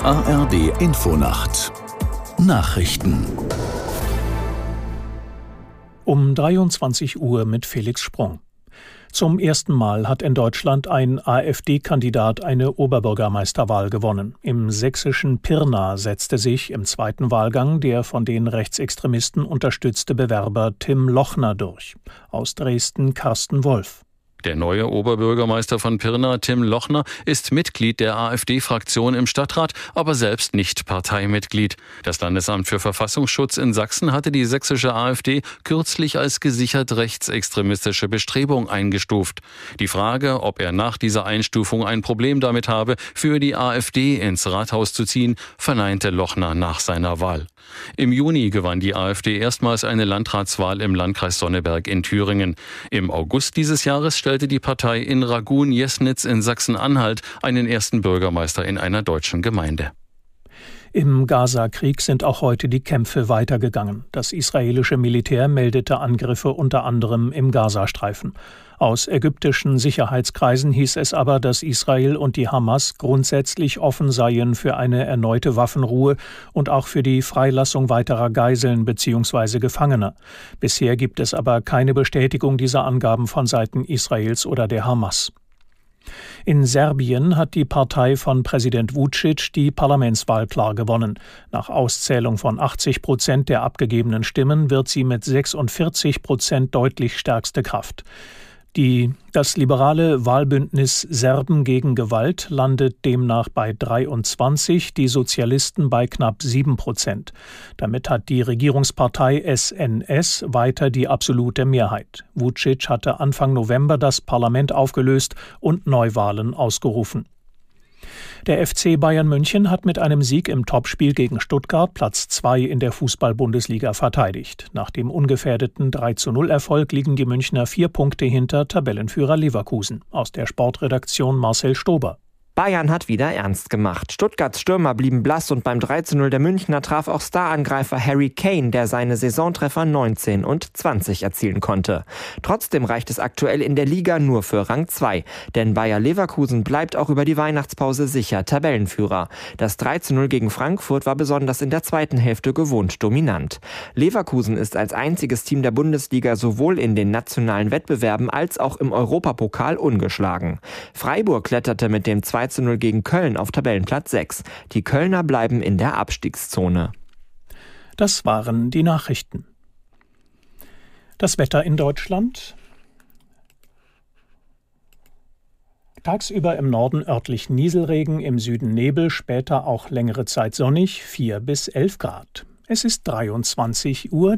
ARD Infonacht Nachrichten um 23 Uhr mit Felix Sprung. Zum ersten Mal hat in Deutschland ein AfD-Kandidat eine Oberbürgermeisterwahl gewonnen. Im sächsischen Pirna setzte sich im zweiten Wahlgang der von den Rechtsextremisten unterstützte Bewerber Tim Lochner durch. Aus Dresden Carsten Wolf. Der neue Oberbürgermeister von Pirna, Tim Lochner, ist Mitglied der AfD-Fraktion im Stadtrat, aber selbst nicht Parteimitglied. Das Landesamt für Verfassungsschutz in Sachsen hatte die sächsische AfD kürzlich als gesichert rechtsextremistische Bestrebung eingestuft. Die Frage, ob er nach dieser Einstufung ein Problem damit habe, für die AfD ins Rathaus zu ziehen, verneinte Lochner nach seiner Wahl. Im Juni gewann die AfD erstmals eine Landratswahl im Landkreis Sonneberg in Thüringen. Im August dieses Jahres stellte die Partei in Ragun-Jesnitz in Sachsen-Anhalt einen ersten Bürgermeister in einer deutschen Gemeinde. Im Gaza-Krieg sind auch heute die Kämpfe weitergegangen. Das israelische Militär meldete Angriffe unter anderem im Gazastreifen. Aus ägyptischen Sicherheitskreisen hieß es aber, dass Israel und die Hamas grundsätzlich offen seien für eine erneute Waffenruhe und auch für die Freilassung weiterer Geiseln bzw. Gefangener. Bisher gibt es aber keine Bestätigung dieser Angaben von Seiten Israels oder der Hamas. In Serbien hat die Partei von Präsident Vucic die Parlamentswahl klar gewonnen. Nach Auszählung von 80 Prozent der abgegebenen Stimmen wird sie mit 46 Prozent deutlich stärkste Kraft. Die, das liberale Wahlbündnis Serben gegen Gewalt landet demnach bei 23, die Sozialisten bei knapp 7 Prozent. Damit hat die Regierungspartei SNS weiter die absolute Mehrheit. Vucic hatte Anfang November das Parlament aufgelöst und Neuwahlen ausgerufen. Der FC Bayern München hat mit einem Sieg im Topspiel gegen Stuttgart Platz 2 in der Fußball-Bundesliga verteidigt. Nach dem ungefährdeten 3-0 Erfolg liegen die Münchner vier Punkte hinter Tabellenführer Leverkusen. Aus der Sportredaktion Marcel Stober. Bayern hat wieder ernst gemacht. Stuttgarts Stürmer blieben blass und beim 3-0 der Münchner traf auch Starangreifer Harry Kane, der seine Saisontreffer 19 und 20 erzielen konnte. Trotzdem reicht es aktuell in der Liga nur für Rang 2, denn Bayer Leverkusen bleibt auch über die Weihnachtspause sicher Tabellenführer. Das 3-0 gegen Frankfurt war besonders in der zweiten Hälfte gewohnt dominant. Leverkusen ist als einziges Team der Bundesliga sowohl in den nationalen Wettbewerben als auch im Europapokal ungeschlagen. Freiburg kletterte mit dem 2 2 zu 0 gegen Köln auf Tabellenplatz 6. Die Kölner bleiben in der Abstiegszone. Das waren die Nachrichten. Das Wetter in Deutschland. Tagsüber im Norden örtlich Nieselregen, im Süden Nebel, später auch längere Zeit sonnig, 4 bis 11 Grad. Es ist 23.03 Uhr.